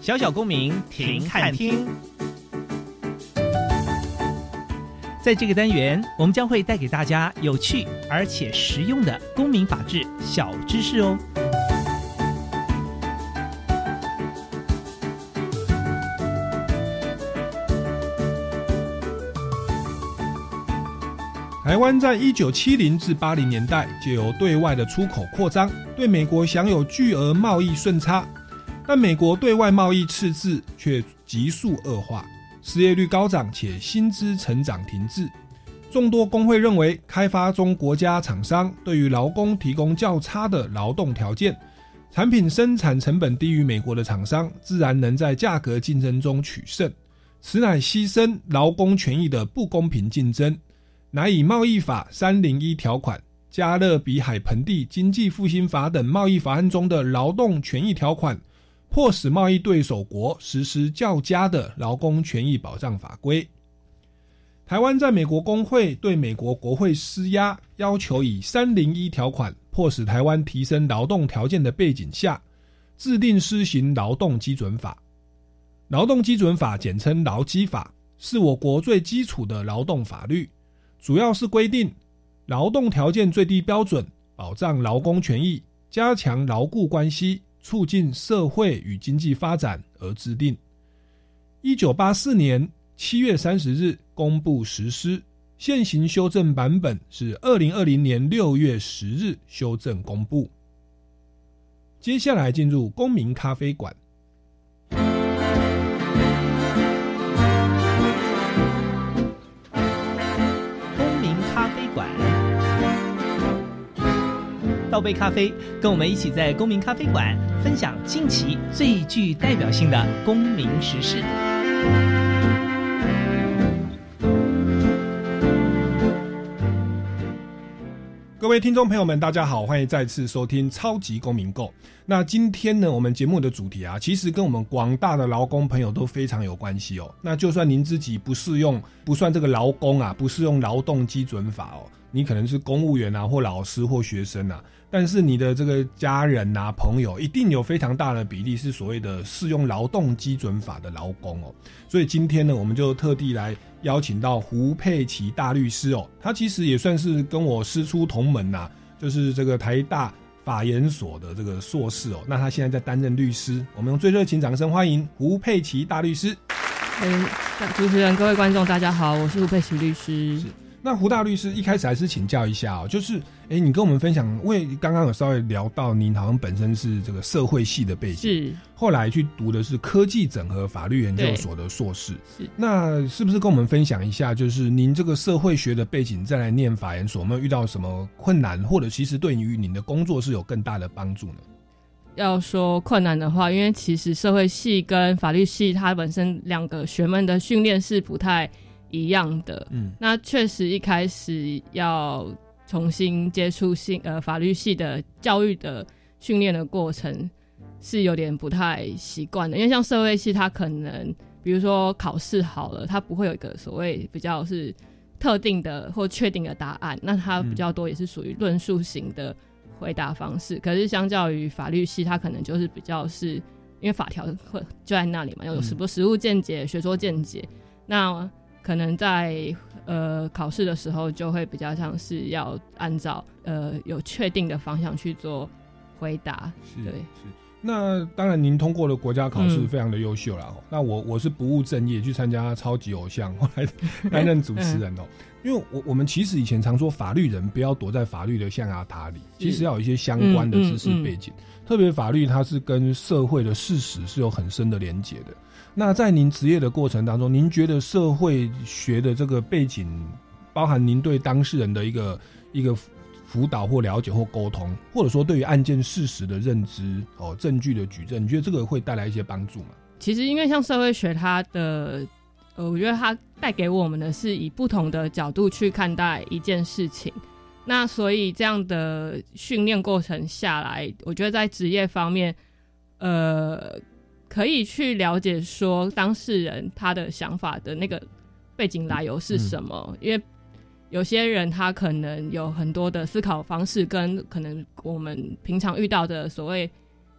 小小公民停看听，在这个单元，我们将会带给大家有趣而且实用的公民法治小知识哦。台湾在一九七零至八零年代，借由对外的出口扩张，对美国享有巨额贸易顺差。但美国对外贸易赤字却急速恶化，失业率高涨，且薪资成长停滞。众多工会认为，开发中国家厂商对于劳工提供较差的劳动条件，产品生产成本低于美国的厂商，自然能在价格竞争中取胜。此乃牺牲劳工权益的不公平竞争，乃以贸易法三零一条款、加勒比海盆地经济复兴法等贸易法案中的劳动权益条款。迫使贸易对手国实施较佳的劳工权益保障法规。台湾在美国工会对美国国会施压，要求以三零一条款迫使台湾提升劳动条件的背景下，制定施行劳动基准法。劳动基准法简称劳基法，是我国最基础的劳动法律，主要是规定劳动条件最低标准，保障劳工权益，加强劳雇关系。促进社会与经济发展而制定。一九八四年七月三十日公布实施，现行修正版本是二零二零年六月十日修正公布。接下来进入公民咖啡馆。倒杯咖啡，跟我们一起在公民咖啡馆分享近期最具代表性的公民时事。各位听众朋友们，大家好，欢迎再次收听超级公民购。那今天呢，我们节目的主题啊，其实跟我们广大的劳工朋友都非常有关系哦。那就算您自己不适用，不算这个劳工啊，不适用劳动基准法哦，你可能是公务员啊，或老师或学生啊。但是你的这个家人呐、朋友，一定有非常大的比例是所谓的适用劳动基准法的劳工哦。所以今天呢，我们就特地来邀请到胡佩奇大律师哦，他其实也算是跟我师出同门呐，就是这个台大法研所的这个硕士哦。那他现在在担任律师，我们用最热情掌声欢迎胡佩奇大律师。嗯，主持人、各位观众，大家好，我是胡佩奇律师。那胡大律师一开始还是请教一下哦，就是，哎，你跟我们分享，因为刚刚有稍微聊到，您好像本身是这个社会系的背景，是，后来去读的是科技整合法律研究所的硕士，是，那是不是跟我们分享一下，就是您这个社会学的背景再来念法研所，有没有遇到什么困难，或者其实对于您的工作是有更大的帮助呢？要说困难的话，因为其实社会系跟法律系它本身两个学门的训练是不太。一样的，嗯，那确实一开始要重新接触性呃法律系的教育的训练的过程是有点不太习惯的，因为像社会系，它可能比如说考试好了，它不会有一个所谓比较是特定的或确定的答案，那它比较多也是属于论述型的回答方式。可是相较于法律系，它可能就是比较是因为法条会就在那里嘛，有什么实物见解、学说见解，那可能在呃考试的时候就会比较像是要按照呃有确定的方向去做回答。是对，是。那当然，您通过了国家考试，非常的优秀了。那我我是不务正业去参加超级偶像，后 来担任主持人哦。因为我我们其实以前常说，法律人不要躲在法律的象牙塔里，其实要有一些相关的知识背景。特别法律它是跟社会的事实是有很深的连结的。那在您职业的过程当中，您觉得社会学的这个背景，包含您对当事人的一个一个。辅导或了解或沟通，或者说对于案件事实的认知哦，证据的举证，你觉得这个会带来一些帮助吗？其实，因为像社会学，它的呃，我觉得它带给我们的是以不同的角度去看待一件事情。那所以这样的训练过程下来，我觉得在职业方面，呃，可以去了解说当事人他的想法的那个背景来由是什么，因为。有些人他可能有很多的思考方式，跟可能我们平常遇到的所谓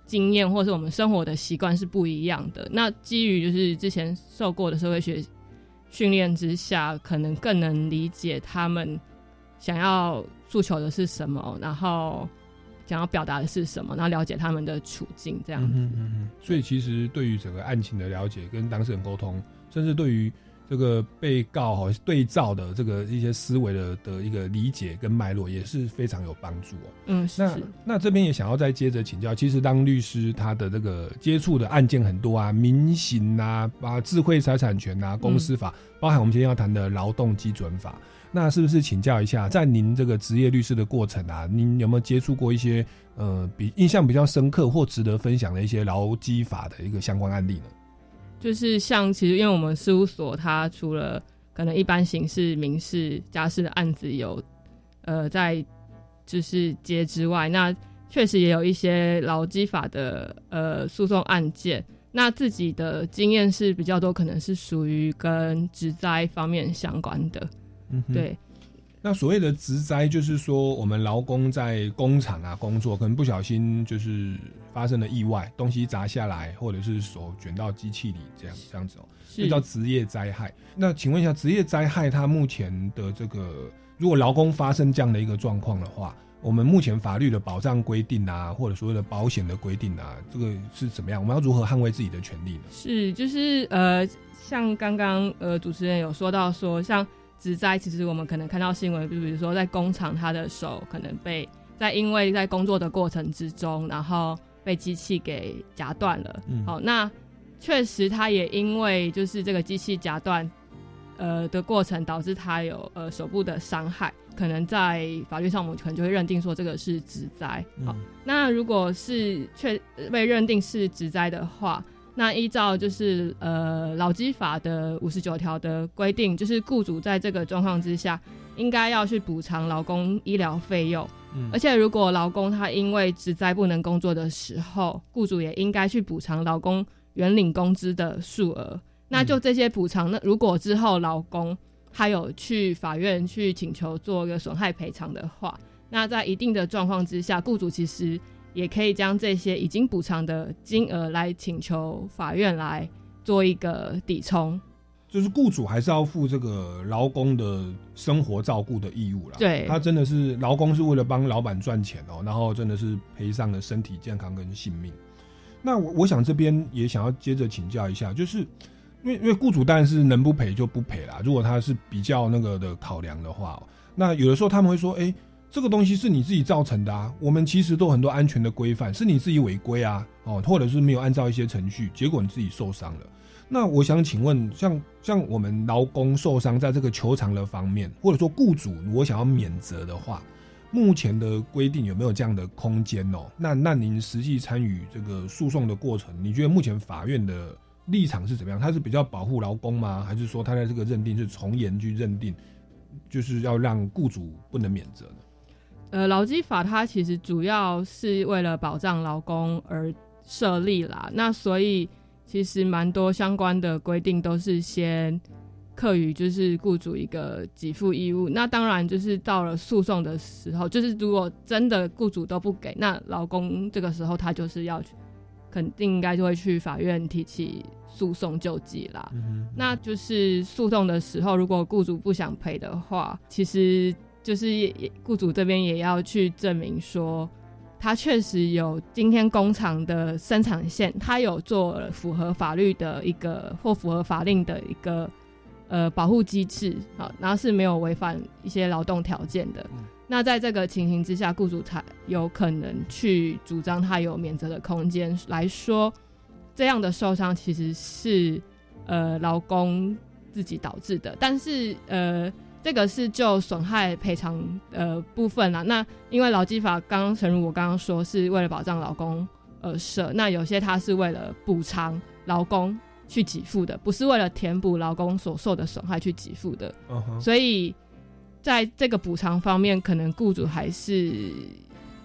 经验，或是我们生活的习惯是不一样的。那基于就是之前受过的社会学训练之下，可能更能理解他们想要诉求的是什么，然后想要表达的是什么，然后了解他们的处境这样子。嗯嗯嗯。所以其实对于整个案情的了解，跟当事人沟通，甚至对于。这个被告哈对照的这个一些思维的的一个理解跟脉络也是非常有帮助哦。嗯，那那这边也想要再接着请教，其实当律师他的这个接触的案件很多啊，民刑啊，啊智慧财产权啊，公司法，包含我们今天要谈的劳动基准法，那是不是请教一下，在您这个职业律师的过程啊，您有没有接触过一些呃比印象比较深刻或值得分享的一些劳基法的一个相关案例呢？就是像，其实因为我们事务所，它除了可能一般刑事、民事、家事的案子有，呃，在就是接之外，那确实也有一些劳基法的呃诉讼案件。那自己的经验是比较多，可能是属于跟职灾方面相关的，嗯，对。那所谓的职灾，就是说我们劳工在工厂啊工作，可能不小心就是发生了意外，东西砸下来，或者是手卷到机器里，这样这样子哦，这叫职业灾害。那请问一下，职业灾害它目前的这个，如果劳工发生这样的一个状况的话，我们目前法律的保障规定啊，或者所谓的保险的规定啊，这个是怎么样？我们要如何捍卫自己的权利呢？是，就是呃，像刚刚呃主持人有说到说像。职灾其实我们可能看到新闻，就比如说在工厂，他的手可能被在因为在工作的过程之中，然后被机器给夹断了。好，那确实他也因为就是这个机器夹断，呃的过程导致他有呃手部的伤害，可能在法律上我们可能就会认定说这个是职灾。好，那如果是确被认定是职灾的话。那依照就是呃劳基法的五十九条的规定，就是雇主在这个状况之下，应该要去补偿劳工医疗费用。嗯，而且如果劳工他因为职灾不能工作的时候，雇主也应该去补偿劳工原领工资的数额。那就这些补偿，那如果之后劳工他有去法院去请求做一个损害赔偿的话，那在一定的状况之下，雇主其实。也可以将这些已经补偿的金额来请求法院来做一个抵充，就是雇主还是要负这个劳工的生活照顾的义务啦。对，他真的是劳工是为了帮老板赚钱哦，然后真的是赔上了身体健康跟性命。那我我想这边也想要接着请教一下，就是因为因为雇主当然是能不赔就不赔啦。如果他是比较那个的考量的话，那有的时候他们会说，哎。这个东西是你自己造成的啊！我们其实都很多安全的规范，是你自己违规啊，哦，或者是没有按照一些程序，结果你自己受伤了。那我想请问，像像我们劳工受伤在这个球场的方面，或者说雇主如果想要免责的话，目前的规定有没有这样的空间哦？那那您实际参与这个诉讼的过程，你觉得目前法院的立场是怎么样？他是比较保护劳工吗？还是说他在这个认定是从严去认定，就是要让雇主不能免责呢？呃，劳基法它其实主要是为了保障劳工而设立啦，那所以其实蛮多相关的规定都是先课予就是雇主一个给付义务。那当然就是到了诉讼的时候，就是如果真的雇主都不给，那劳工这个时候他就是要肯定应该就会去法院提起诉讼救济啦。那就是诉讼的时候，如果雇主不想赔的话，其实就是雇主这边也要去证明说。他确实有今天工厂的生产线，他有做符合法律的一个或符合法令的一个呃保护机制，好，然后是没有违反一些劳动条件的。那在这个情形之下，雇主才有可能去主张他有免责的空间来说，这样的受伤其实是呃劳工自己导致的，但是呃。这个是就损害赔偿呃部分啦。那因为劳基法刚刚诚如我刚刚说，是为了保障劳工而设。那有些它是为了补偿劳工去给付的，不是为了填补劳工所受的损害去给付的。所以在这个补偿方面，可能雇主还是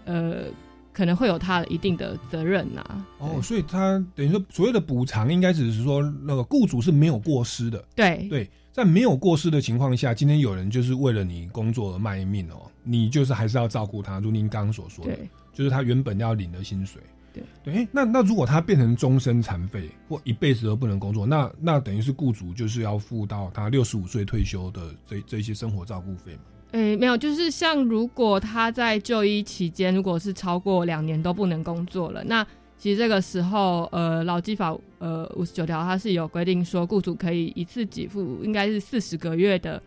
呃可能会有他一定的责任呐。哦，所以他等于说所谓的补偿，应该只是说那个雇主是没有过失的。对对。在没有过失的情况下，今天有人就是为了你工作而卖命哦，你就是还是要照顾他，如您刚刚所说的，就是他原本要领的薪水。对对，那那如果他变成终身残废或一辈子都不能工作，那那等于是雇主就是要付到他六十五岁退休的这这些生活照顾费嘛？诶，没有，就是像如果他在就医期间，如果是超过两年都不能工作了，那。其实这个时候，呃，劳基法呃五十九条它是有规定说，雇主可以一次给付，应该是四十个月的，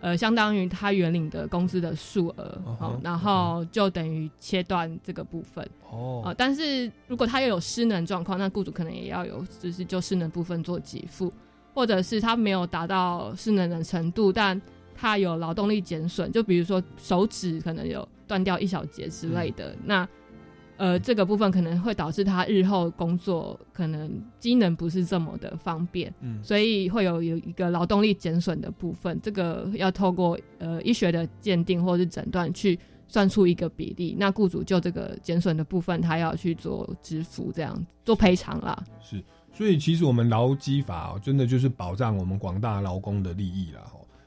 呃，相当于他原领的工资的数额，好，然后就等于切断这个部分。哦，但是如果他又有失能状况，那雇主可能也要有，就是就失能部分做给付，或者是他没有达到失能的程度，但他有劳动力减损，就比如说手指可能有断掉一小节之类的，那。呃，这个部分可能会导致他日后工作可能机能不是这么的方便，嗯，所以会有有一个劳动力减损的部分，这个要透过呃医学的鉴定或者是诊断去算出一个比例，那雇主就这个减损的部分，他要去做支付，这样做赔偿啦。是，所以其实我们劳基法真的就是保障我们广大劳工的利益了。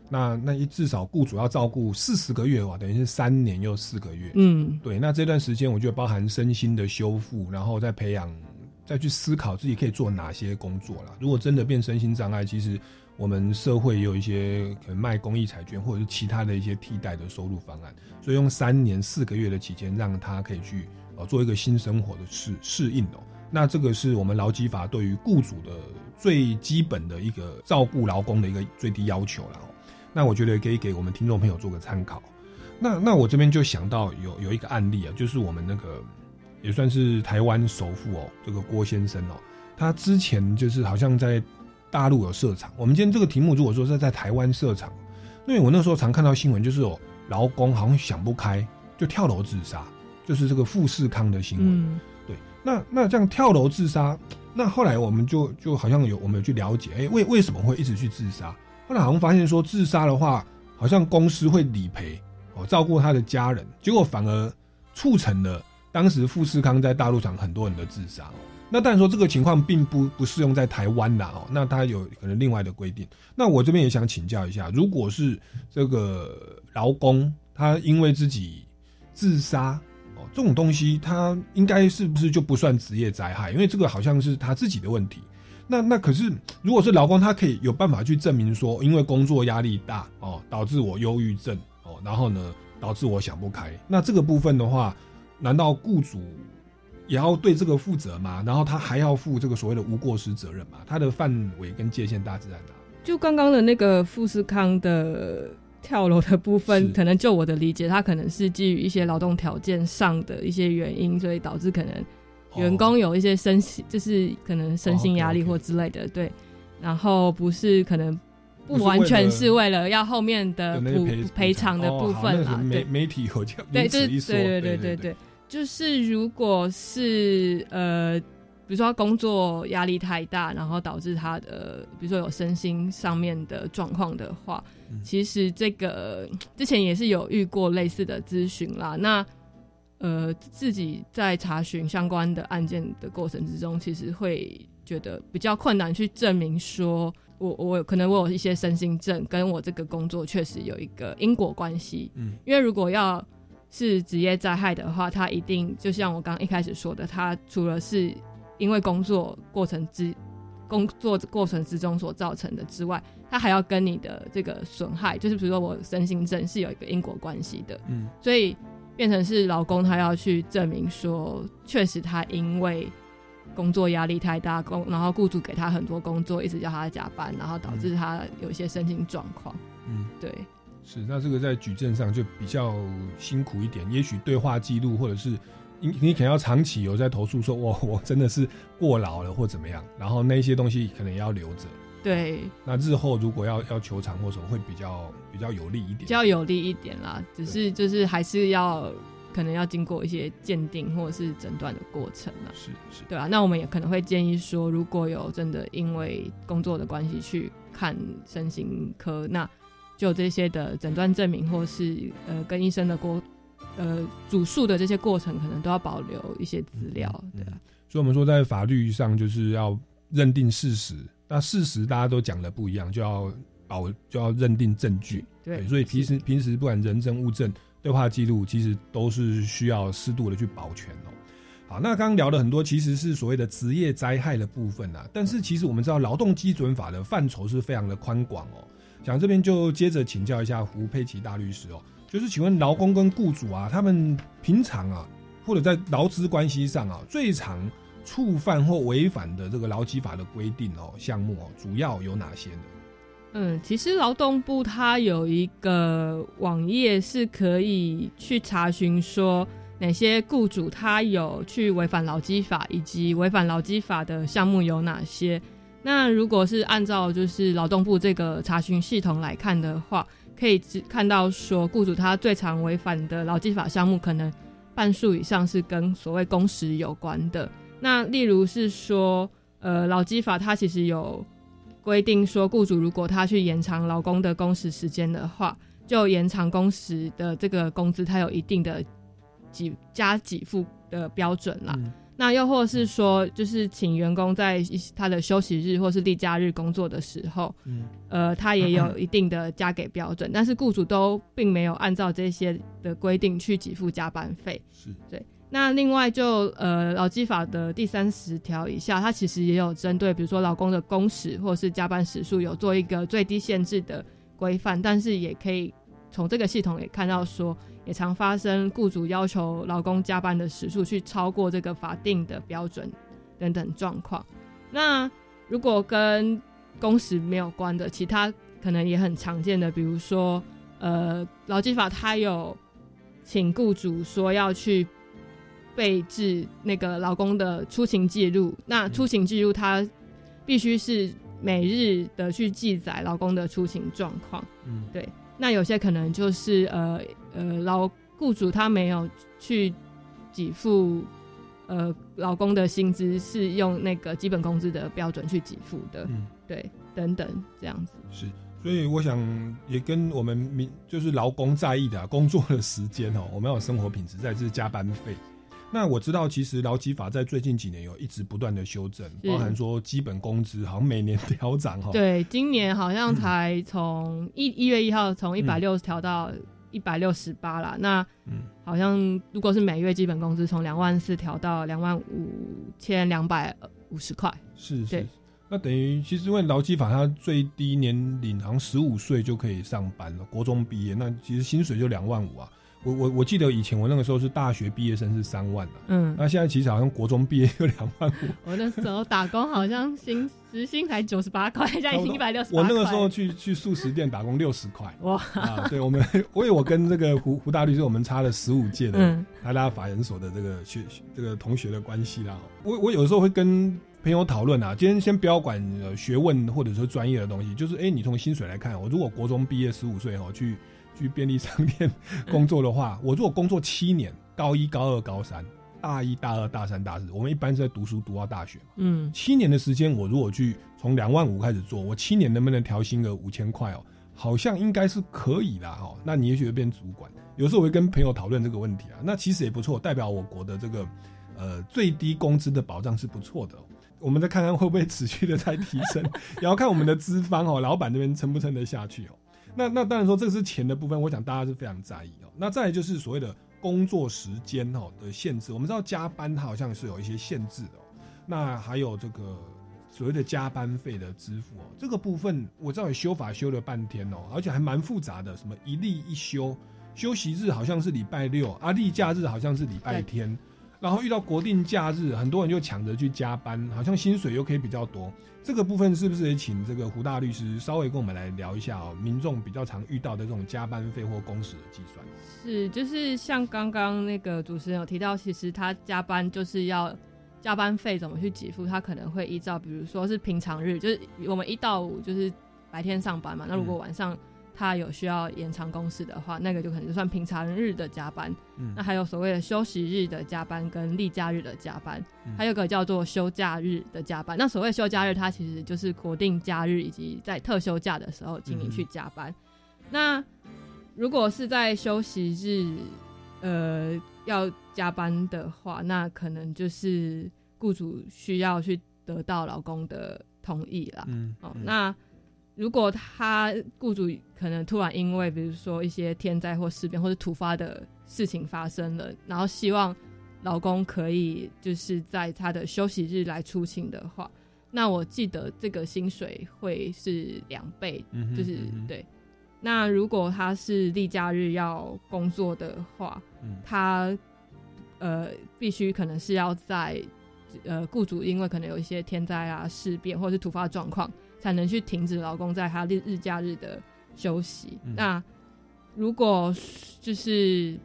那那一至少雇主要照顾四十个月哇，等于是三年又四个月。嗯，对。那这段时间，我觉得包含身心的修复，然后再培养，再去思考自己可以做哪些工作啦。如果真的变身心障碍，其实我们社会也有一些可能卖公益彩券，或者是其他的一些替代的收入方案。所以用三年四个月的期间，让他可以去呃做一个新生活的适适应哦。那这个是我们劳基法对于雇主的最基本的一个照顾劳工的一个最低要求了。那我觉得可以给我们听众朋友做个参考。那那我这边就想到有有一个案例啊，就是我们那个也算是台湾首富哦，这个郭先生哦，他之前就是好像在大陆有设厂。我们今天这个题目如果说是在台湾设厂，因为我那时候常看到新闻，就是有劳工好像想不开就跳楼自杀，就是这个富士康的新闻。对，那那这样跳楼自杀，那后来我们就就好像有我们有去了解，哎，为为什么会一直去自杀？后来好像发现说，自杀的话，好像公司会理赔哦，照顾他的家人，结果反而促成了当时富士康在大陆上很多人的自杀。那当然说这个情况并不不适用在台湾的哦，那他有可能另外的规定。那我这边也想请教一下，如果是这个劳工他因为自己自杀哦，这种东西他应该是不是就不算职业灾害？因为这个好像是他自己的问题。那那可是，如果是劳工，他可以有办法去证明说，因为工作压力大哦，导致我忧郁症哦，然后呢，导致我想不开。那这个部分的话，难道雇主也要对这个负责吗？然后他还要负这个所谓的无过失责任吗？他的范围跟界限大致在哪？就刚刚的那个富士康的跳楼的部分，可能就我的理解，他可能是基于一些劳动条件上的一些原因，所以导致可能。员工有一些身心，就是可能身心压力或之类的，对，然后不是可能不完全是为了要后面的补赔偿的部分啦。媒媒体有这样对，就是对对对对对，就是如果是呃，比如说工作压力太大，然后导致他的比如说有身心上面的状况的话，其实这个之前也是有遇过类似的咨询啦，那。呃，自己在查询相关的案件的过程之中，其实会觉得比较困难去证明说，我我可能我有一些身心症，跟我这个工作确实有一个因果关系。嗯，因为如果要是职业灾害的话，它一定就像我刚刚一开始说的，它除了是因为工作过程之工作过程之中所造成的之外，它还要跟你的这个损害，就是比如说我身心症是有一个因果关系的。嗯，所以变成是老公他要去证明说，确实他因为。工作压力太大，工然后雇主给他很多工作，一直叫他加班，然后导致他有一些身心状况。嗯，对，是。那这个在举证上就比较辛苦一点，也许对话记录或者是你你可能要长期有在投诉说，我我真的是过劳了或怎么样，然后那些东西可能也要留着。对。那日后如果要要求偿或什么，会比较比较有利一点。比较有利一点啦，只是就是还是要。可能要经过一些鉴定或者是诊断的过程啊，是是，对啊，那我们也可能会建议说，如果有真的因为工作的关系去看身心科，那就这些的诊断证明或是呃跟医生的过呃主诉的这些过程，可能都要保留一些资料，对啊。所以我们说，在法律上就是要认定事实，那事实大家都讲的不一样，就要保就要认定证据，对，所以平时平时不管人证物证。对话记录其实都是需要适度的去保全哦。好，那刚刚聊了很多，其实是所谓的职业灾害的部分啊。但是其实我们知道，劳动基准法的范畴是非常的宽广哦。想这边就接着请教一下胡佩奇大律师哦，就是请问劳工跟雇主啊，他们平常啊，或者在劳资关系上啊，最常触犯或违反的这个劳基法的规定哦项目哦，主要有哪些呢？嗯，其实劳动部它有一个网页是可以去查询说哪些雇主他有去违反劳基法，以及违反劳基法的项目有哪些。那如果是按照就是劳动部这个查询系统来看的话，可以只看到说雇主他最常违反的劳基法项目，可能半数以上是跟所谓工时有关的。那例如是说，呃，劳基法它其实有。规定说，雇主如果他去延长劳工的工时时间的话，就延长工时的这个工资，它有一定的给加给付的标准啦。那又或是说，就是请员工在他的休息日或是例假日工作的时候，呃，他也有一定的加给标准，但是雇主都并没有按照这些的规定去给付加班费。是对。那另外就呃劳基法的第三十条以下，它其实也有针对，比如说老公的工时或者是加班时数，有做一个最低限制的规范。但是也可以从这个系统也看到说，也常发生雇主要求老公加班的时数去超过这个法定的标准等等状况。那如果跟工时没有关的，其他可能也很常见的，比如说呃劳基法它有请雇主说要去。备置那个劳工的出勤记录，那出勤记录他必须是每日的去记载劳工的出勤状况。嗯，对。那有些可能就是呃呃，劳雇主他没有去给付呃劳工的薪资，是用那个基本工资的标准去给付的。嗯，对，等等这样子。是，所以我想也跟我们民就是劳工在意的工作的时间哦，我们要有生活品质，再是加班费。那我知道，其实劳基法在最近几年有一直不断的修正，包含说基本工资好像每年 调涨哈。对，今年好像才从一一月一号从一百六十调到一百六十八了。那好像如果是每月基本工资从两万四调到两万五千两百五十块。是是。那等于其实因为劳基法它最低年龄好像十五岁就可以上班了，国中毕业，那其实薪水就两万五啊。我我我记得以前我那个时候是大学毕业生是三万的，嗯，那现在其实好像国中毕业就两万五。我那时候打工好像薪时薪才九十八块，现在已经一百六十。我那个时候去去素食店打工六十块，哇！啊，对我们，我以为我跟这个胡胡大律师我们差了十五届的台大法研所的这个学这个同学的关系啦。我我有的时候会跟朋友讨论啊，今天先不要管学问或者说专业的东西，就是哎，你从薪水来看，我如果国中毕业十五岁哈去。去便利商店 工作的话，我如果工作七年，高一、高二、高三，大一、大二、大三、大四，我们一般是在读书读到大学嘛。嗯，七年的时间，我如果去从两万五开始做，我七年能不能调薪个五千块哦？好像应该是可以的哈。那你也许会变主管。有时候我会跟朋友讨论这个问题啊，那其实也不错，代表我国的这个呃最低工资的保障是不错的。我们再看看会不会持续的在提升，也要看我们的资方哦，老板这边撑不撑得下去哦。那那当然说这个是钱的部分，我想大家是非常在意哦。那再来就是所谓的工作时间哦的限制，我们知道加班它好像是有一些限制的。那还有这个所谓的加班费的支付哦，这个部分我知道修法修了半天哦，而且还蛮复杂的，什么一例一休，休息日好像是礼拜六，啊例假日好像是礼拜天。然后遇到国定假日，很多人就抢着去加班，好像薪水又可以比较多。这个部分是不是也请这个胡大律师稍微跟我们来聊一下哦？民众比较常遇到的这种加班费或工时的计算。是，就是像刚刚那个主持人有提到，其实他加班就是要加班费怎么去给付，他可能会依照，比如说是平常日，就是我们一到五就是白天上班嘛，那如果晚上。他有需要延长工时的话，那个就可能就算平常日的加班。嗯，那还有所谓的休息日的加班跟例假日的加班，还有个叫做休假日的加班。那所谓休假日，它其实就是国定假日以及在特休假的时候，请你去加班。那如果是在休息日，呃，要加班的话，那可能就是雇主需要去得到老公的同意啦。嗯，哦，那。如果他雇主可能突然因为比如说一些天灾或事变或者突发的事情发生了，然后希望老公可以就是在他的休息日来出勤的话，那我记得这个薪水会是两倍，就是对。那如果他是例假日要工作的话，他呃必须可能是要在呃雇主因为可能有一些天灾啊事变或者是突发状况。才能去停止老公在他日日假日的休息。那如果就是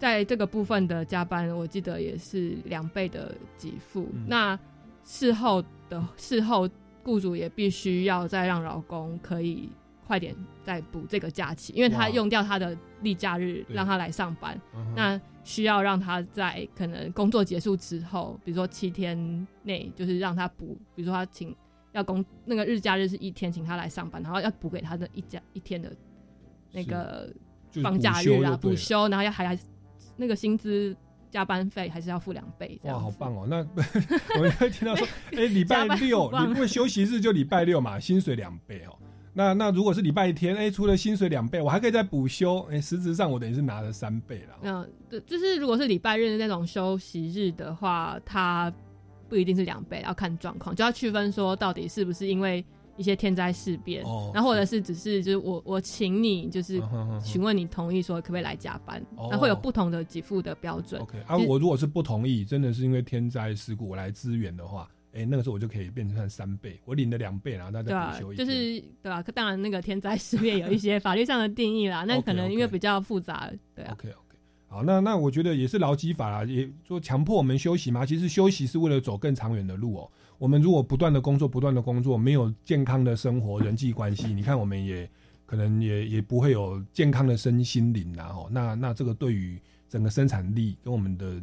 在这个部分的加班，我记得也是两倍的给付。那事后的事后，雇主也必须要再让老公可以快点再补这个假期，因为他用掉他的例假日让他来上班。那需要让他在可能工作结束之后，比如说七天内，就是让他补，比如说他请。要工那个日假日是一天，请他来上班，然后要补给他的一假一天的那个放假日啊，补休，然后要还那个薪资加班费还是要付两倍。哇，好棒哦！那 我们会听到说，哎，礼拜六你不休息日就礼拜六嘛，薪水两倍哦。那那如果是礼拜天，哎，除了薪水两倍，我还可以再补休，哎，实质上我等于是拿了三倍了。嗯，对，就是如果是礼拜日那种休息日的话，他。不一定是两倍，要看状况，就要区分说到底是不是因为一些天灾事变，然后或者是只是就是我我请你就是询问你同意说可不可以来加班，那会有不同的给付的标准。OK，啊，我如果是不同意，真的是因为天灾事故我来支援的话，哎，那个时候我就可以变成三倍，我领了两倍，然后他再补休一就是对吧？当然那个天灾事变有一些法律上的定义啦，那可能因为比较复杂，对啊。好，那那我觉得也是劳基法啦，也说强迫我们休息嘛。其实休息是为了走更长远的路哦。我们如果不断的工作，不断的工作，没有健康的生活、人际关系，你看我们也可能也也不会有健康的身心灵啦。哦，那那这个对于整个生产力跟我们的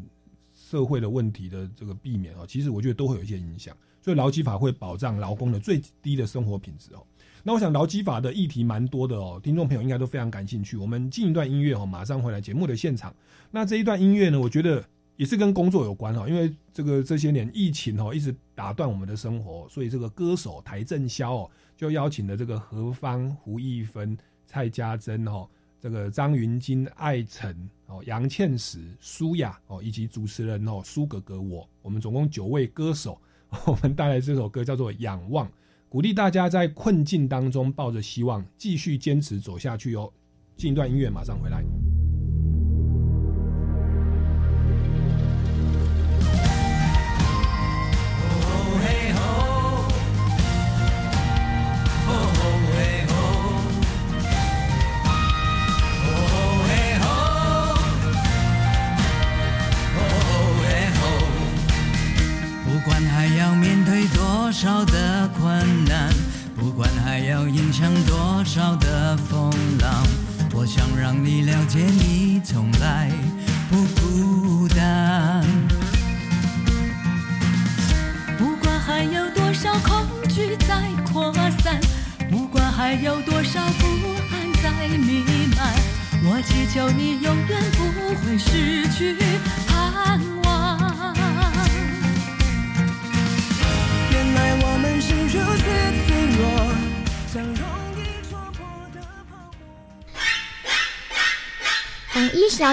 社会的问题的这个避免哦，其实我觉得都会有一些影响。所以劳基法会保障劳工的最低的生活品质哦。那我想劳基法的议题蛮多的哦，听众朋友应该都非常感兴趣。我们进一段音乐哦，马上回来节目的现场。那这一段音乐呢，我觉得也是跟工作有关哈，因为这个这些年疫情哦，一直打断我们的生活，所以这个歌手台正宵哦，就邀请了这个何方、胡一芬、蔡家珍哦，这个张云金、艾辰哦、杨倩石、舒雅哦，以及主持人哦苏格格我，我们总共九位歌手，我们带来这首歌叫做《仰望》。鼓励大家在困境当中抱着希望，继续坚持走下去哦。进一段音乐，马上回来。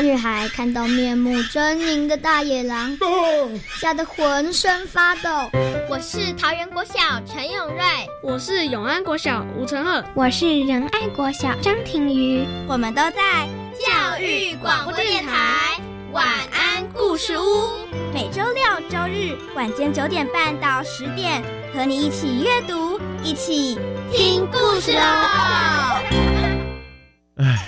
女孩看到面目狰狞的大野狼，吓得浑身发抖。我是桃园国小陈永瑞，我是永安国小吴成赫，我是仁爱国小张庭瑜。我们都在教育广播电台晚安故事屋，每周六、周日晚间九点半到十点，和你一起阅读，一起听故事喽。唉，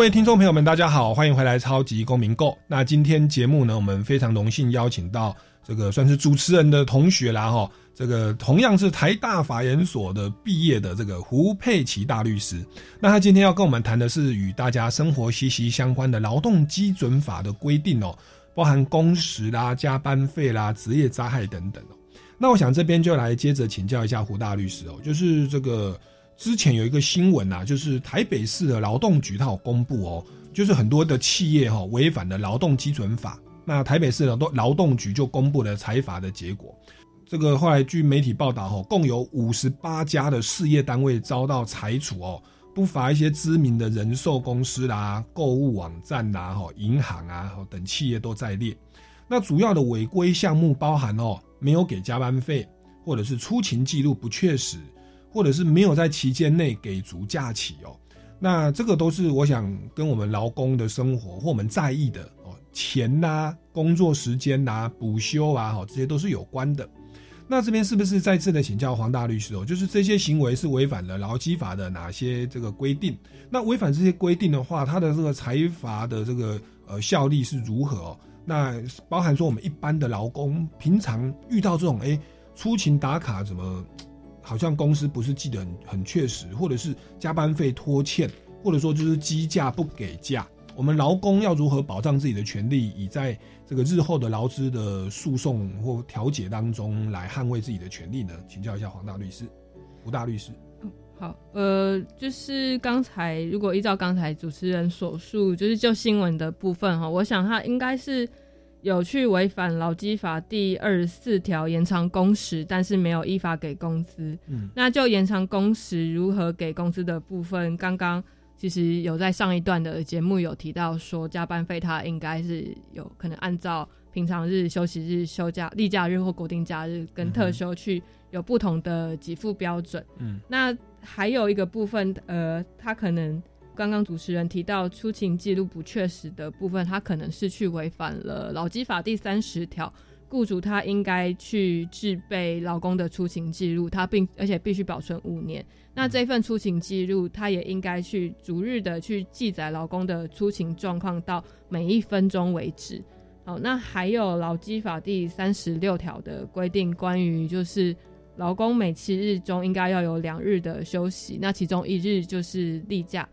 各位听众朋友们，大家好，欢迎回来《超级公民购》。那今天节目呢，我们非常荣幸邀请到这个算是主持人的同学啦，哈，这个同样是台大法研所的毕业的这个胡佩琪大律师。那他今天要跟我们谈的是与大家生活息息相关的劳动基准法的规定哦，包含工时啦、加班费啦、职业灾害等等哦。那我想这边就来接着请教一下胡大律师哦，就是这个。之前有一个新闻啊，就是台北市的劳动局它有公布哦，就是很多的企业哈违反了劳动基准法，那台北市劳动劳动局就公布了裁罚的结果。这个后来据媒体报道哈，共有五十八家的事业单位遭到裁处哦，不乏一些知名的人寿公司啦、购物网站啦、哈银行啊等企业都在列。那主要的违规项目包含哦，没有给加班费，或者是出勤记录不确实。或者是没有在期间内给足假期哦，那这个都是我想跟我们劳工的生活或我们在意的哦，钱呐、工作时间呐、补休啊，哈，这些都是有关的。那这边是不是再次的请教黄大律师哦？就是这些行为是违反了劳基法的哪些这个规定？那违反这些规定的话，它的这个财罚的这个呃效力是如何？那包含说我们一般的劳工平常遇到这种哎出勤打卡怎么？好像公司不是记得很很确实，或者是加班费拖欠，或者说就是机价不给价。我们劳工要如何保障自己的权利，以在这个日后的劳资的诉讼或调解当中来捍卫自己的权利呢？请教一下黄大律师，吴大律师。好，呃，就是刚才如果依照刚才主持人所述，就是就新闻的部分哈，我想他应该是。有去违反劳基法第二十四条延长工时，但是没有依法给工资。嗯，那就延长工时如何给工资的部分，刚刚其实有在上一段的节目有提到说，加班费它应该是有可能按照平常日、休息日、休假、例假日或国定假日跟特休去有不同的给付标准。嗯，那还有一个部分，呃，他可能。刚刚主持人提到出勤记录不确实的部分，他可能是去违反了劳基法第三十条，雇主他应该去制备劳工的出勤记录，他并而且必须保存五年。那这份出勤记录，他也应该去逐日的去记载劳工的出勤状况到每一分钟为止。好，那还有劳基法第三十六条的规定，关于就是劳工每七日中应该要有两日的休息，那其中一日就是例假。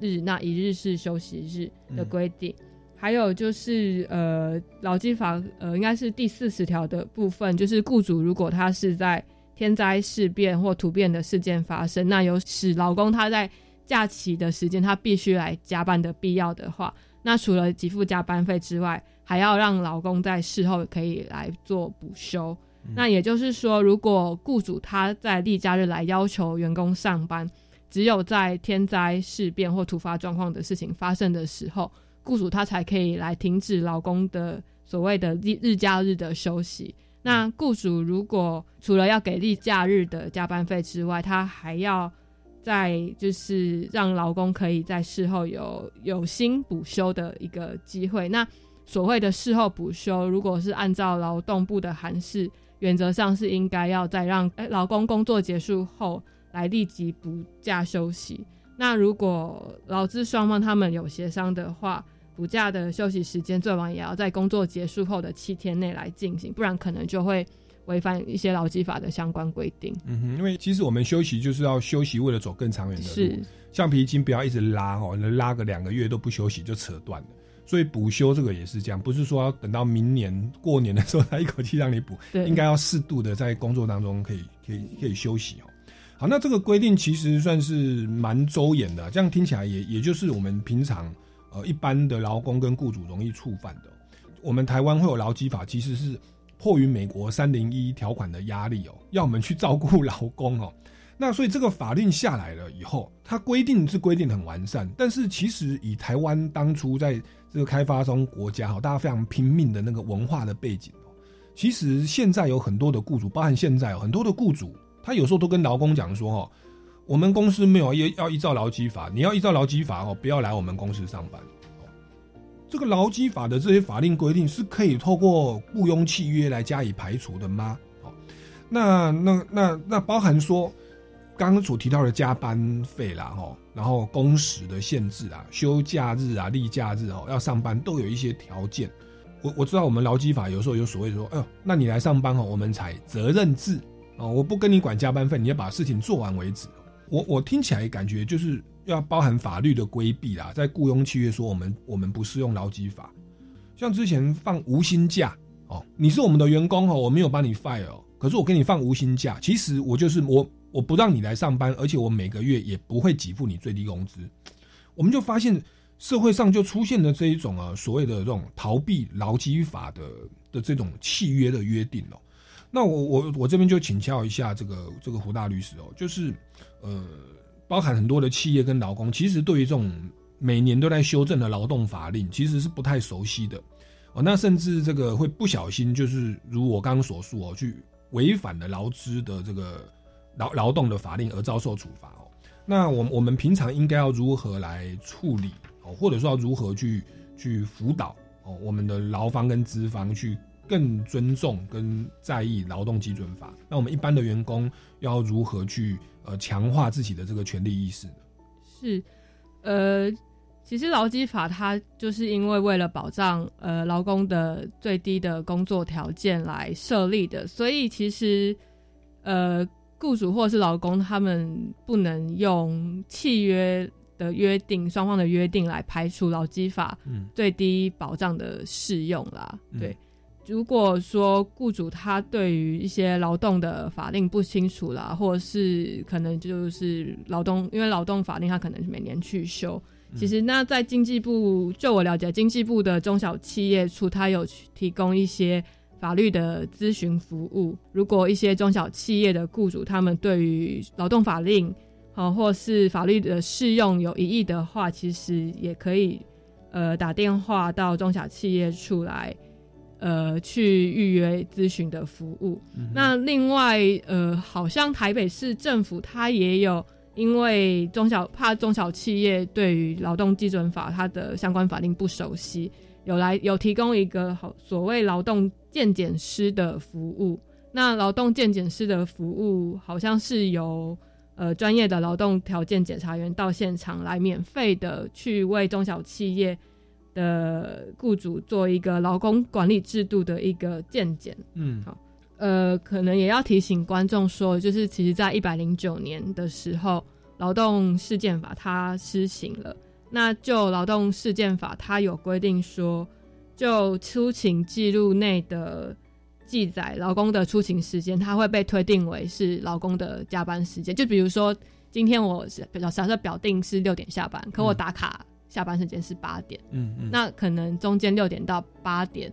日那一日是休息日的规定，还有就是呃，劳基法呃，应该是第四十条的部分，就是雇主如果他是在天灾事变或突变的事件发生，那有使劳工他在假期的时间他必须来加班的必要的话，那除了给付加班费之外，还要让劳工在事后可以来做补休。那也就是说，如果雇主他在例假日来要求员工上班，只有在天灾事变或突发状况的事情发生的时候。雇主他才可以来停止劳工的所谓的日日假日的休息。那雇主如果除了要给例假日的加班费之外，他还要在就是让劳工可以在事后有有薪补休的一个机会。那所谓的事后补休，如果是按照劳动部的函释，原则上是应该要在让劳工工作结束后来立即补假休息。那如果劳资双方他们有协商的话，补假的休息时间最晚也要在工作结束后的七天内来进行，不然可能就会违反一些劳基法的相关规定。嗯哼，因为其实我们休息就是要休息，为了走更长远的路。是，橡皮筋不要一直拉哦，拉个两个月都不休息就扯断了。所以补休这个也是这样，不是说要等到明年过年的时候才一口气让你补，应该要适度的在工作当中可以可以可以休息哦。好，那这个规定其实算是蛮周延的，这样听起来也也就是我们平常。呃，一般的劳工跟雇主容易触犯的，我们台湾会有劳基法，其实是迫于美国三零一条款的压力哦，要我们去照顾劳工哦。那所以这个法令下来了以后，它规定是规定很完善，但是其实以台湾当初在这个开发中国家哈，大家非常拼命的那个文化的背景哦，其实现在有很多的雇主，包含现在有很多的雇主，他有时候都跟劳工讲说哦。我们公司没有要要依照劳基法，你要依照劳基法哦，不要来我们公司上班。这个劳基法的这些法令规定是可以透过雇佣契约来加以排除的吗？哦，那那那那包含说刚刚所提到的加班费啦，哈，然后工时的限制啊，休假日啊、例假日哦，要上班都有一些条件。我我知道我们劳基法有时候有所谓说，哎呦，那你来上班哦，我们采责任制哦，我不跟你管加班费，你要把事情做完为止。我我听起来感觉就是要包含法律的规避啦，在雇佣契约说我们我们不适用劳基法，像之前放无薪假哦，你是我们的员工哦，我没有帮你 fire，可是我给你放无薪假，其实我就是我我不让你来上班，而且我每个月也不会给付你最低工资，我们就发现社会上就出现了这一种啊所谓的这种逃避劳基法的的这种契约的约定哦。那我我我这边就请教一下这个这个胡大律师哦，就是呃，包含很多的企业跟劳工，其实对于这种每年都在修正的劳动法令，其实是不太熟悉的哦。那甚至这个会不小心，就是如我刚刚所述哦，去违反了劳资的这个劳劳动的法令而遭受处罚哦。那我我们平常应该要如何来处理哦，或者说要如何去去辅导哦，我们的劳方跟资方去。更尊重跟在意劳动基准法，那我们一般的员工要如何去呃强化自己的这个权利意识呢？是，呃，其实劳基法它就是因为为了保障呃劳工的最低的工作条件来设立的，所以其实呃雇主或是劳工他们不能用契约的约定双方的约定来排除劳基法最低保障的适用啦，对。如果说雇主他对于一些劳动的法令不清楚啦，或者是可能就是劳动，因为劳动法令他可能每年去修。其实那在经济部，就我了解，经济部的中小企业处，他有提供一些法律的咨询服务。如果一些中小企业的雇主他们对于劳动法令啊，或是法律的适用有疑义的话，其实也可以呃打电话到中小企业处来。呃，去预约咨询的服务。那另外，呃，好像台北市政府它也有，因为中小怕中小企业对于劳动基准法它的相关法令不熟悉，有来有提供一个好所谓劳动鉴检师的服务。那劳动鉴检师的服务，好像是由呃专业的劳动条件检查员到现场来免费的去为中小企业。的雇主做一个劳工管理制度的一个见解，嗯，好，呃，可能也要提醒观众说，就是其实在一百零九年的时候，劳动事件法它施行了，那就劳动事件法，它有规定说，就出勤记录内的记载，劳工的出勤时间，它会被推定为是劳工的加班时间。就比如说，今天我假设表定是六点下班，可我打卡下班时间是八点，嗯嗯，那可能中间六点到八点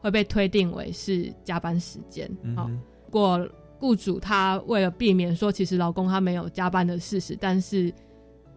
会被推定为是加班时间。好，过雇主他为了避免说，其实劳工他没有加班的事实，但是。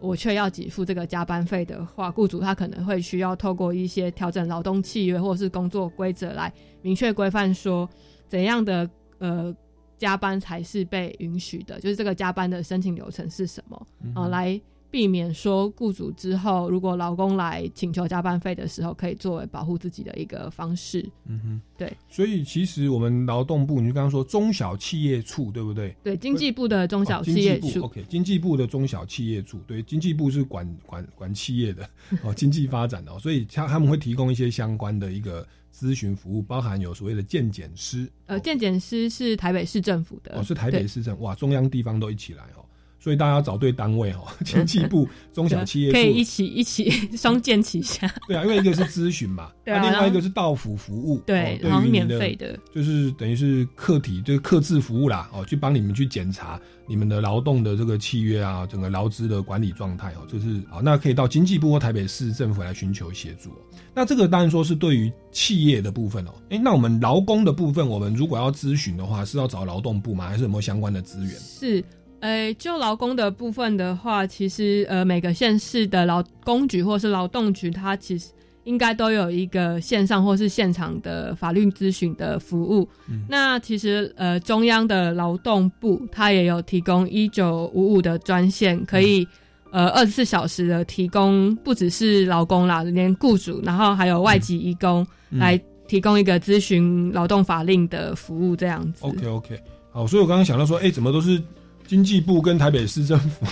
我却要给付这个加班费的话，雇主他可能会需要透过一些调整劳动契约或者是工作规则来明确规范说怎样的呃加班才是被允许的，就是这个加班的申请流程是什么啊来。避免说雇主之后，如果劳工来请求加班费的时候，可以作为保护自己的一个方式。嗯哼，对。所以其实我们劳动部，你就刚刚说中小企业处，对不对？对，经济部的中小企业处。OK，经济部的中小企业处，对，经济部是管管管企业的 哦，经济发展的，所以他他们会提供一些相关的一个咨询服务，包含有所谓的鉴检师。呃，鉴检师是台北市政府的，哦，是台北市政，哇，中央地方都一起来哦。所以大家要找对单位哦，经济部 中小企业可以一起一起双剑齐下。对啊，因为一个是咨询嘛，对啊，另外一个是到府服务，对，然后免费的，就是等于是客体，就是客制服务啦，哦，去帮你们去检查你们的劳动的这个契约啊，整个劳资的管理状态哦，就是好，那可以到经济部或台北市政府来寻求协助。那这个当然说是对于企业的部分哦，哎，那我们劳工的部分，我们如果要咨询的话，是要找劳动部吗？还是有没有相关的资源？是。呃，就劳工的部分的话，其实呃，每个县市的劳工局或是劳动局，它其实应该都有一个线上或是现场的法律咨询的服务。那其实呃，中央的劳动部它也有提供一九五五的专线，可以呃二十四小时的提供，不只是劳工啦，连雇主，然后还有外籍义工来提供一个咨询劳动法令的服务，这样子。OK OK，好，所以我刚刚想到说，哎，怎么都是。经济部跟台北市政府，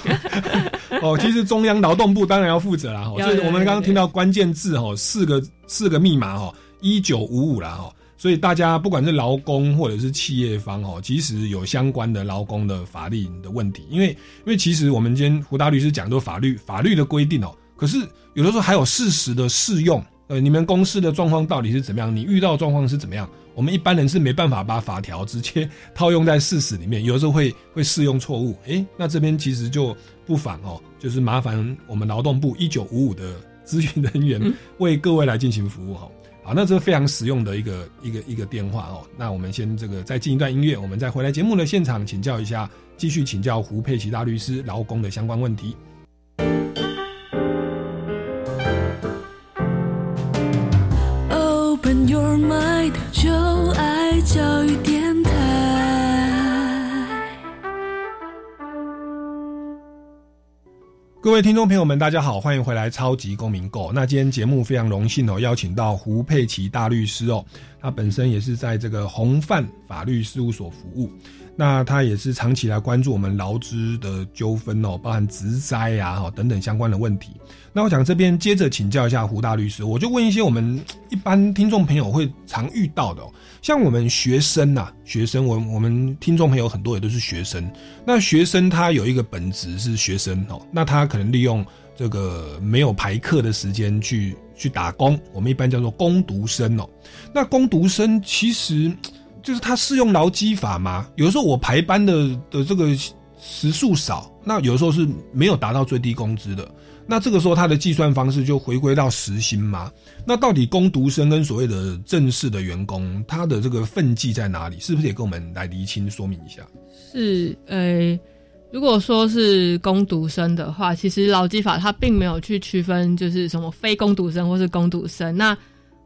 哦，其实中央劳动部当然要负责啦。所以我们刚刚听到关键字哈，四个四个密码哈，一九五五啦哈。所以大家不管是劳工或者是企业方哦，其实有相关的劳工的法律的问题，因为因为其实我们今天胡大律师讲的法律法律的规定哦，可是有的时候还有事实的适用。呃，你们公司的状况到底是怎么样？你遇到状况是怎么样？我们一般人是没办法把法条直接 套用在事实里面，有的时候会会适用错误。诶，那这边其实就不妨哦，就是麻烦我们劳动部一九五五的 咨询人员为各位来进行服务哈。好，那这是非常实用的一个一个一个电话哦。那我们先这个再进一段音乐，我们再回来节目的现场请教一下，继续请教胡佩奇大律师劳工的相关问题。各位听众朋友们，大家好，欢迎回来《超级公民购》。那今天节目非常荣幸哦，邀请到胡佩奇大律师哦，他本身也是在这个红范法律事务所服务。那他也是长期来关注我们劳资的纠纷哦，包含职灾呀、哈等等相关的问题。那我想这边接着请教一下胡大律师，我就问一些我们一般听众朋友会常遇到的，像我们学生呐，学生，我我们听众朋友很多也都是学生。那学生他有一个本职是学生哦，那他可能利用这个没有排课的时间去去打工，我们一般叫做工读生哦。那工读生其实。就是他适用劳基法吗？有时候我排班的的这个时数少，那有时候是没有达到最低工资的。那这个时候他的计算方式就回归到时薪吗？那到底工读生跟所谓的正式的员工，他的这个分际在哪里？是不是也跟我们来厘清说明一下？是，呃，如果说是工读生的话，其实劳基法它并没有去区分，就是什么非工读生或是工读生。那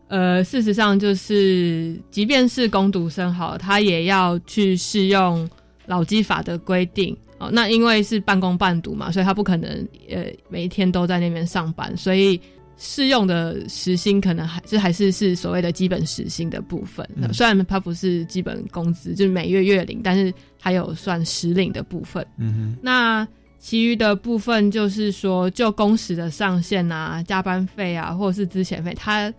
呃，事实上就是，即便是工读生好，他也要去适用劳基法的规定哦。那因为是半工半读嘛，所以他不可能呃每一天都在那边上班，所以适用的时薪可能还是还是是所谓的基本时薪的部分。虽然它不是基本工资，就是每月月领，但是还有算实领的部分。嗯哼。那其余的部分就是说，就工时的上限啊、加班费啊，或者是资遣费，它。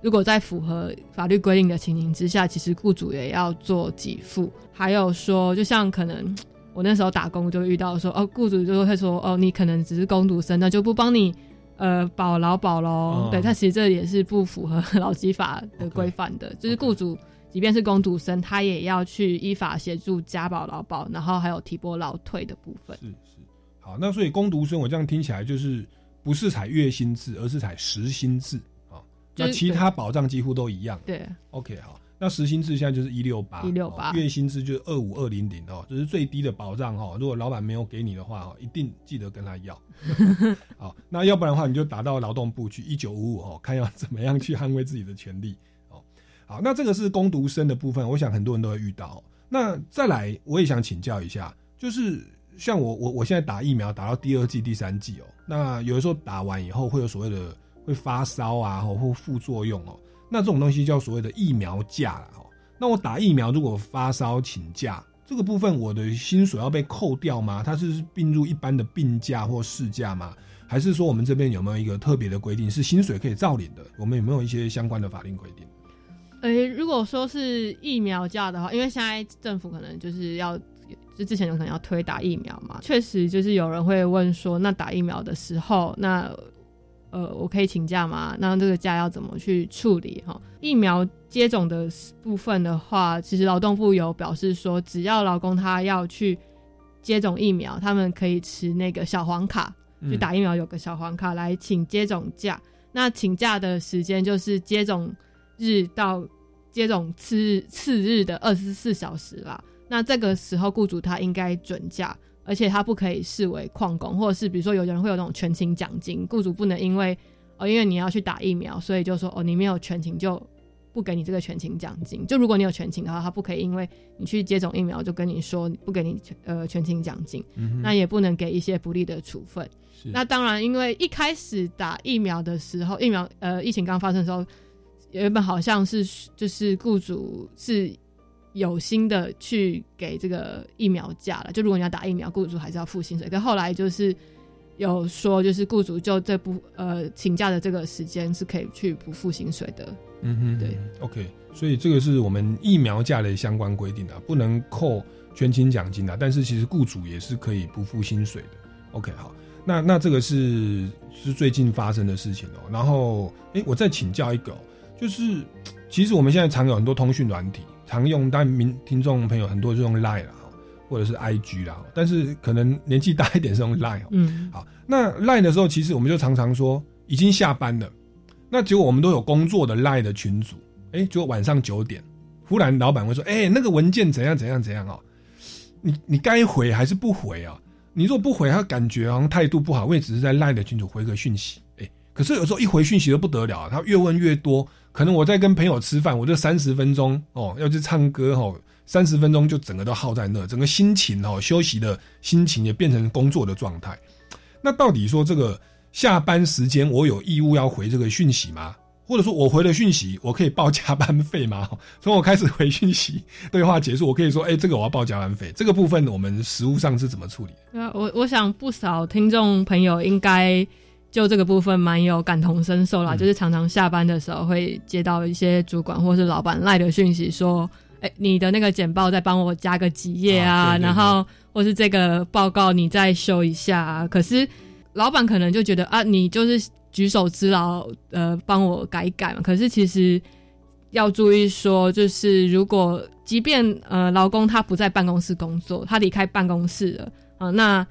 如果在符合法律规定的情形之下，其实雇主也要做给付。还有说，就像可能我那时候打工就遇到说，哦，雇主就会说，哦，你可能只是工读生，那就不帮你呃保劳保喽，对，他其实这也是不符合劳基法的规范的，就是雇主即便是工读生，他也要去依法协助加保劳保，然后还有提拨劳退的部分。是是，好，那所以工读生我这样听起来就是不是采月薪制，而是采时薪制啊，那其他保障几乎都一样。对，OK 好。那时薪制现在就是一六八，一六八月薪制就是二五二零零哦，这是最低的保障哈。如果老板没有给你的话，哈，一定记得跟他要。好，那要不然的话，你就打到劳动部去一九五五哦，看要怎么样去捍卫自己的权利哦。好，那这个是攻读生的部分，我想很多人都会遇到。那再来，我也想请教一下，就是像我我我现在打疫苗打到第二季、第三季哦，那有的时候打完以后会有所谓的会发烧啊，或副作用哦。那这种东西叫所谓的疫苗假了哦。那我打疫苗如果发烧请假，这个部分我的薪水要被扣掉吗？它是并入一般的病假或事假吗？还是说我们这边有没有一个特别的规定，是薪水可以照领的？我们有没有一些相关的法令规定？诶，如果说是疫苗假的话，因为现在政府可能就是要，就之前有可能要推打疫苗嘛，确实就是有人会问说，那打疫苗的时候，那。呃，我可以请假吗？那这个假要怎么去处理？哈，疫苗接种的部分的话，其实劳动部有表示说，只要劳工他要去接种疫苗，他们可以持那个小黄卡去打疫苗，有个小黄卡来请接种假。那请假的时间就是接种日到接种次日次日的二十四小时啦。那这个时候，雇主他应该准假。而且他不可以视为旷工，或者是比如说有的人会有那种全勤奖金，雇主不能因为哦，因为你要去打疫苗，所以就说哦，你没有全勤就不给你这个全勤奖金。就如果你有全勤的话，他不可以因为你去接种疫苗就跟你说不给你全呃全勤奖金，那也不能给一些不利的处分。那当然，因为一开始打疫苗的时候，疫苗呃疫情刚发生的时候，原本好像是就是雇主是。有心的去给这个疫苗假了，就如果你要打疫苗，雇主还是要付薪水。可后来就是有说，就是雇主就这不呃请假的这个时间是可以去不付薪水的。嗯哼，对，OK，所以这个是我们疫苗假的相关规定啊，不能扣全勤奖金啊，但是其实雇主也是可以不付薪水的。OK，好，那那这个是是最近发生的事情哦。然后，哎，我再请教一个，就是其实我们现在常有很多通讯软体。常用，但民听众朋友很多就用 Line 啦，或者是 IG 啦，但是可能年纪大一点是用 Line。嗯，好，那 Line 的时候，其实我们就常常说已经下班了，那结果我们都有工作的 Line 的群组，哎，就晚上九点，忽然老板会说，哎，那个文件怎样怎样怎样哦，你你该回还是不回啊？你如果不回，他感觉好像态度不好，我也只是在 Line 的群组回个讯息，哎，可是有时候一回讯息都不得了，他越问越多。可能我在跟朋友吃饭，我这三十分钟哦，要去唱歌哦，三十分钟就整个都耗在那，整个心情哦，休息的心情也变成工作的状态。那到底说这个下班时间我有义务要回这个讯息吗？或者说我回了讯息，我可以报加班费吗？从我开始回讯息，对话结束，我可以说，哎，这个我要报加班费。这个部分我们实务上是怎么处理？啊，我我想不少听众朋友应该。就这个部分蛮有感同身受啦，就是常常下班的时候会接到一些主管或是老板赖的讯息，说：“哎，你的那个简报再帮我加个几页啊，然后或是这个报告你再修一下。”啊可是老板可能就觉得啊，你就是举手之劳，呃，帮我改一改嘛。可是其实要注意说，就是如果即便呃，劳工他不在办公室工作，他离开办公室了啊，那。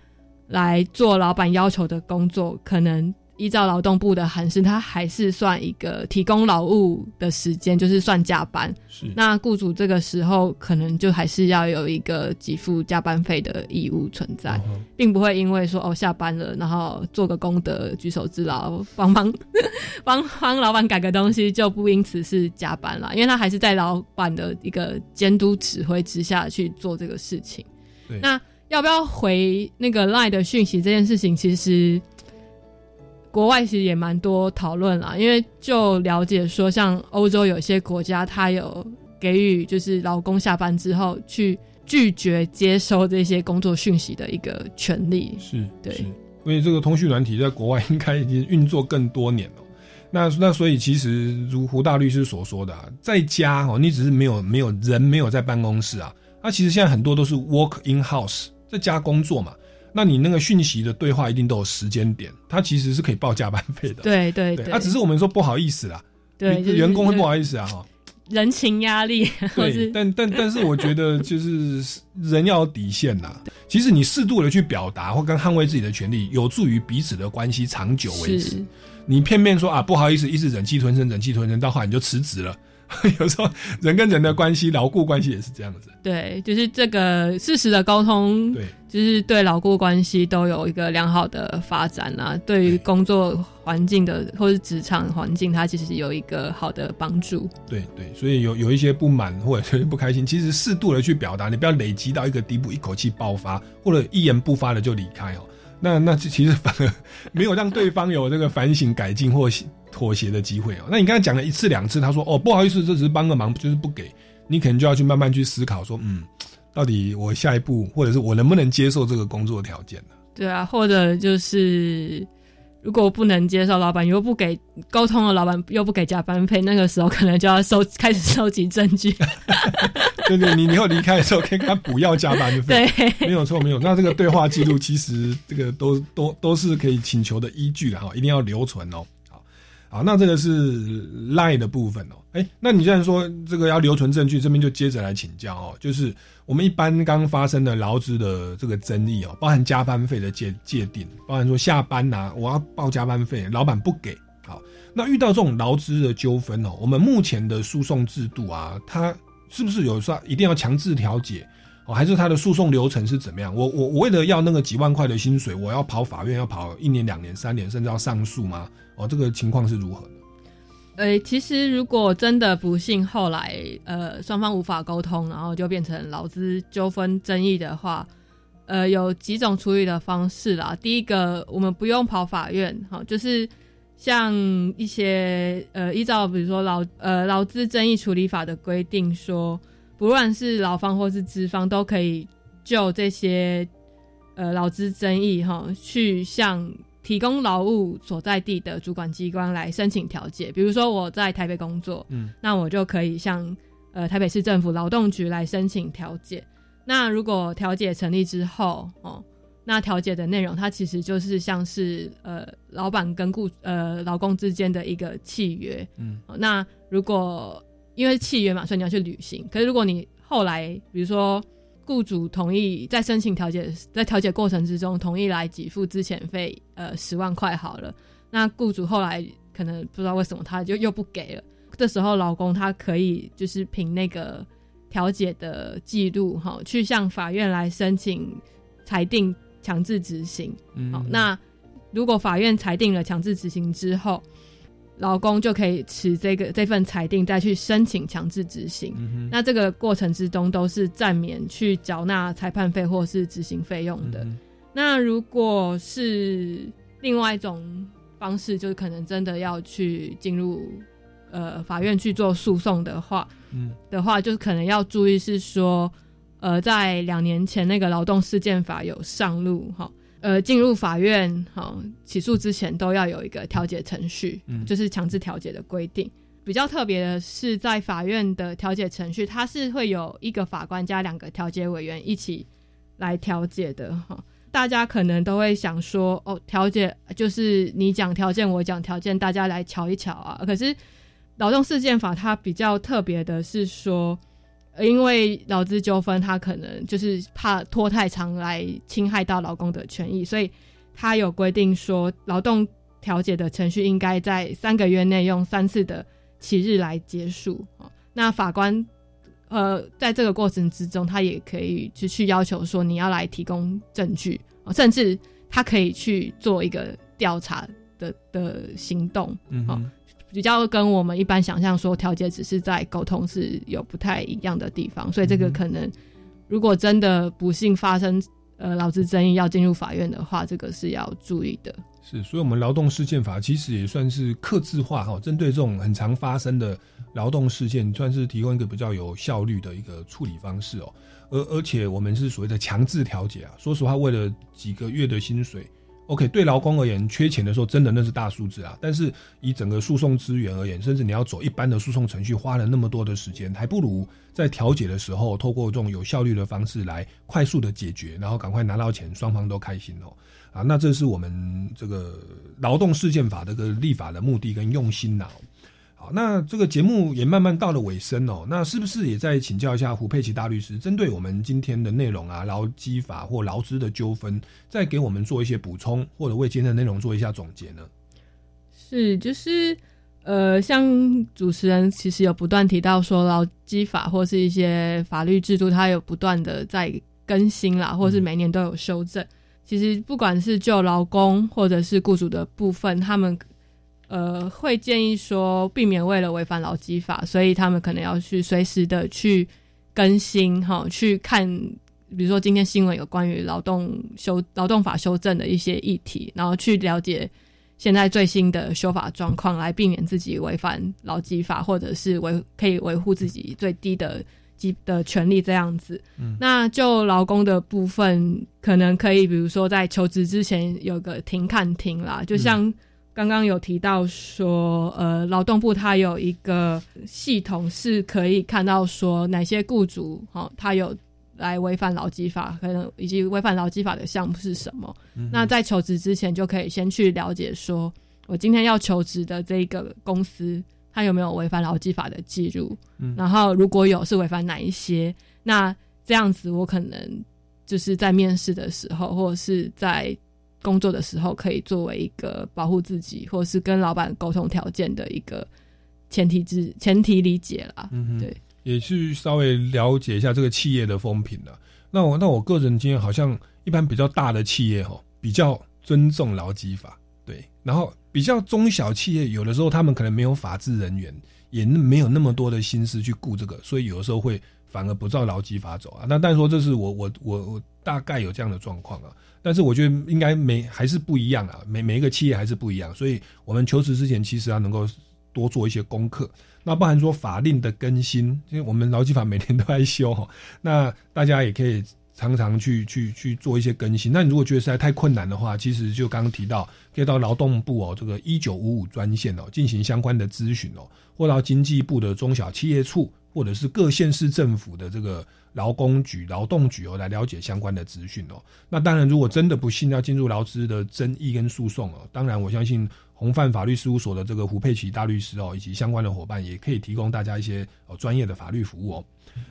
来做老板要求的工作，可能依照劳动部的函释，他还是算一个提供劳务的时间，就是算加班。是那雇主这个时候可能就还是要有一个给付加班费的义务存在，并不会因为说哦下班了，然后做个功德、举手之劳，帮 帮帮帮老板改个东西，就不因此是加班了，因为他还是在老板的一个监督指挥之下去做这个事情。那。要不要回那个 Line 的讯息这件事情，其实国外其实也蛮多讨论啦。因为就了解说，像欧洲有些国家，它有给予就是老公下班之后去拒绝接收这些工作讯息的一个权利。是，对，因为这个通讯软体在国外应该已经运作更多年了。那那所以其实如胡大律师所说的，啊在家哦，你只是没有没有人没有在办公室啊。那其实现在很多都是 work in house。在家工作嘛，那你那个讯息的对话一定都有时间点，他其实是可以报加班费的。对对对，啊只是我们说不好意思啦，对，员工会不好意思啊哈。人情压力，对，但但但是我觉得就是人要有底线呐。其实你适度的去表达或跟捍卫自己的权利，有助于彼此的关系长久维持。你片面说啊不好意思，一直忍气吞声，忍气吞声，到后来你就辞职了。有时候人跟人的关系，牢固关系也是这样子。对，就是这个事实的沟通，对，就是对牢固关系都有一个良好的发展啊。对于工作环境的或是职场环境，它其实有一个好的帮助。对对，所以有有一些不满或者是不开心，其实适度的去表达，你不要累积到一个地步，一口气爆发，或者一言不发的就离开哦。那那其实反而没有让对方有这个反省改进或妥协的机会哦。那你刚才讲了一次两次，他说哦不好意思，这只是帮个忙，就是不给你，可能就要去慢慢去思考说，嗯，到底我下一步或者是我能不能接受这个工作条件呢？对啊，或者就是。如果不能接受，老板又不给沟通了，老板又不给加班费，那个时候可能就要收开始收集证据。对对，你以后离开的时候可以跟他补要加班费。对，没有错，没有。那这个对话记录其实这个都都都是可以请求的依据的哈，一定要留存哦。好，那这个是赖的部分哦。哎，那你既然说这个要留存证据，这边就接着来请教哦。就是我们一般刚发生的劳资的这个争议哦，包含加班费的界界定，包含说下班呐，我要报加班费，老板不给。好，那遇到这种劳资的纠纷哦，我们目前的诉讼制度啊，它是不是有说一定要强制调解？哦，还是他的诉讼流程是怎么样？我我我为了要那个几万块的薪水，我要跑法院，要跑一年、两年、三年，甚至要上诉吗？哦，这个情况是如何呢？呃，其实如果真的不幸后来呃双方无法沟通，然后就变成劳资纠纷争议的话，呃，有几种处理的方式啦。第一个，我们不用跑法院，哈，就是像一些呃依照比如说劳呃劳资争议处理法的规定说。不论是劳方或是资方，都可以就这些呃劳资争议哈，去向提供劳务所在地的主管机关来申请调解。比如说我在台北工作，嗯，那我就可以向呃台北市政府劳动局来申请调解。那如果调解成立之后，哦，那调解的内容它其实就是像是呃老板跟雇呃劳工之间的一个契约，嗯，那如果因为契约嘛，所以你要去履行。可是如果你后来，比如说雇主同意在申请调解，在调解过程之中同意来给付之前费，呃，十万块好了。那雇主后来可能不知道为什么他就又不给了。这时候老公他可以就是凭那个调解的记录哈，去向法院来申请裁定强制执行。好，那如果法院裁定了强制执行之后。老公就可以持这个这份裁定再去申请强制执行，那这个过程之中都是暂免去缴纳裁判费或是执行费用的。那如果是另外一种方式，就是可能真的要去进入呃法院去做诉讼的话，嗯的话，就是可能要注意是说，呃，在两年前那个劳动事件法有上路哈。呃，进入法院哈起诉之前都要有一个调解程序，嗯，就是强制调解的规定。比较特别的是，在法院的调解程序，它是会有一个法官加两个调解委员一起来调解的哈。大家可能都会想说，哦，调解就是你讲条件，我讲条件，大家来瞧一瞧啊。可是劳动事件法它比较特别的是说。因为劳资纠纷，他可能就是怕拖太长来侵害到劳工的权益，所以他有规定说，劳动调解的程序应该在三个月内用三次的起日来结束。那法官呃，在这个过程之中，他也可以就去要求说，你要来提供证据，甚至他可以去做一个调查的的行动。嗯。比较跟我们一般想象说调解只是在沟通是有不太一样的地方，所以这个可能如果真的不幸发生呃劳资争议要进入法院的话，这个是要注意的。是，所以我们劳动事件法其实也算是克制化哈，针对这种很常发生的劳动事件，算是提供一个比较有效率的一个处理方式哦。而而且我们是所谓的强制调解啊，说实话，为了几个月的薪水 OK，对劳工而言，缺钱的时候真的那是大数字啊。但是以整个诉讼资源而言，甚至你要走一般的诉讼程序，花了那么多的时间，还不如在调解的时候，透过这种有效率的方式来快速的解决，然后赶快拿到钱，双方都开心哦。啊，那这是我们这个劳动事件法这个立法的目的跟用心呐。好，那这个节目也慢慢到了尾声哦。那是不是也再请教一下胡佩奇大律师，针对我们今天的内容啊，劳基法或劳资的纠纷，再给我们做一些补充，或者为今天的内容做一下总结呢？是，就是呃，像主持人其实有不断提到说，劳基法或是一些法律制度，它有不断的在更新啦，或是每年都有修正。其实不管是就劳工或者是雇主的部分，他们。呃，会建议说避免为了违反劳基法，所以他们可能要去随时的去更新哈，去看，比如说今天新闻有关于劳动修劳动法修正的一些议题，然后去了解现在最新的修法状况，来避免自己违反劳基法，或者是维可以维护自己最低的基的权利这样子。那就劳工的部分，可能可以比如说在求职之前有个停看停啦，就像。刚刚有提到说，呃，劳动部它有一个系统是可以看到说哪些雇主哈，他有来违反劳基法，可能以及违反劳基法的项目是什么。那在求职之前就可以先去了解，说我今天要求职的这个公司，它有没有违反劳基法的记录？然后如果有，是违反哪一些？那这样子我可能就是在面试的时候，或者是在。工作的时候可以作为一个保护自己，或者是跟老板沟通条件的一个前提之前提理解啦。嗯，对，也去稍微了解一下这个企业的风评了。那我那我个人经验好像一般比较大的企业哈，比较尊重劳基法，对。然后比较中小企业，有的时候他们可能没有法制人员，也没有那么多的心思去顾这个，所以有的时候会反而不照劳基法走啊。那但说这是我我我我大概有这样的状况啊。但是我觉得应该每还是不一样啊，每每一个企业还是不一样，所以我们求职之前其实要能够多做一些功课。那包含说法令的更新，因为我们劳基法每年都在修哈，那大家也可以常常去去去做一些更新。那你如果觉得实在太困难的话，其实就刚刚提到，可以到劳动部哦这个一九五五专线哦进行相关的咨询哦，或到经济部的中小企业处，或者是各县市政府的这个。劳工局、劳动局哦，来了解相关的资讯哦。那当然，如果真的不幸要进入劳资的争议跟诉讼哦，当然我相信红范法律事务所的这个胡佩奇大律师哦，以及相关的伙伴也可以提供大家一些哦专业的法律服务哦。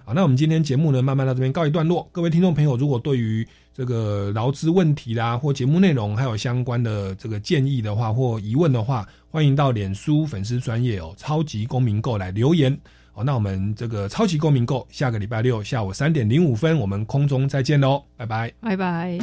好，那我们今天节目呢，慢慢到这边告一段落。各位听众朋友，如果对于这个劳资问题啦，或节目内容还有相关的这个建议的话，或疑问的话，欢迎到脸书粉丝专业哦，超级公民购来留言。好，那我们这个超级公民购，下个礼拜六下午三点零五分，我们空中再见喽。拜拜，拜拜。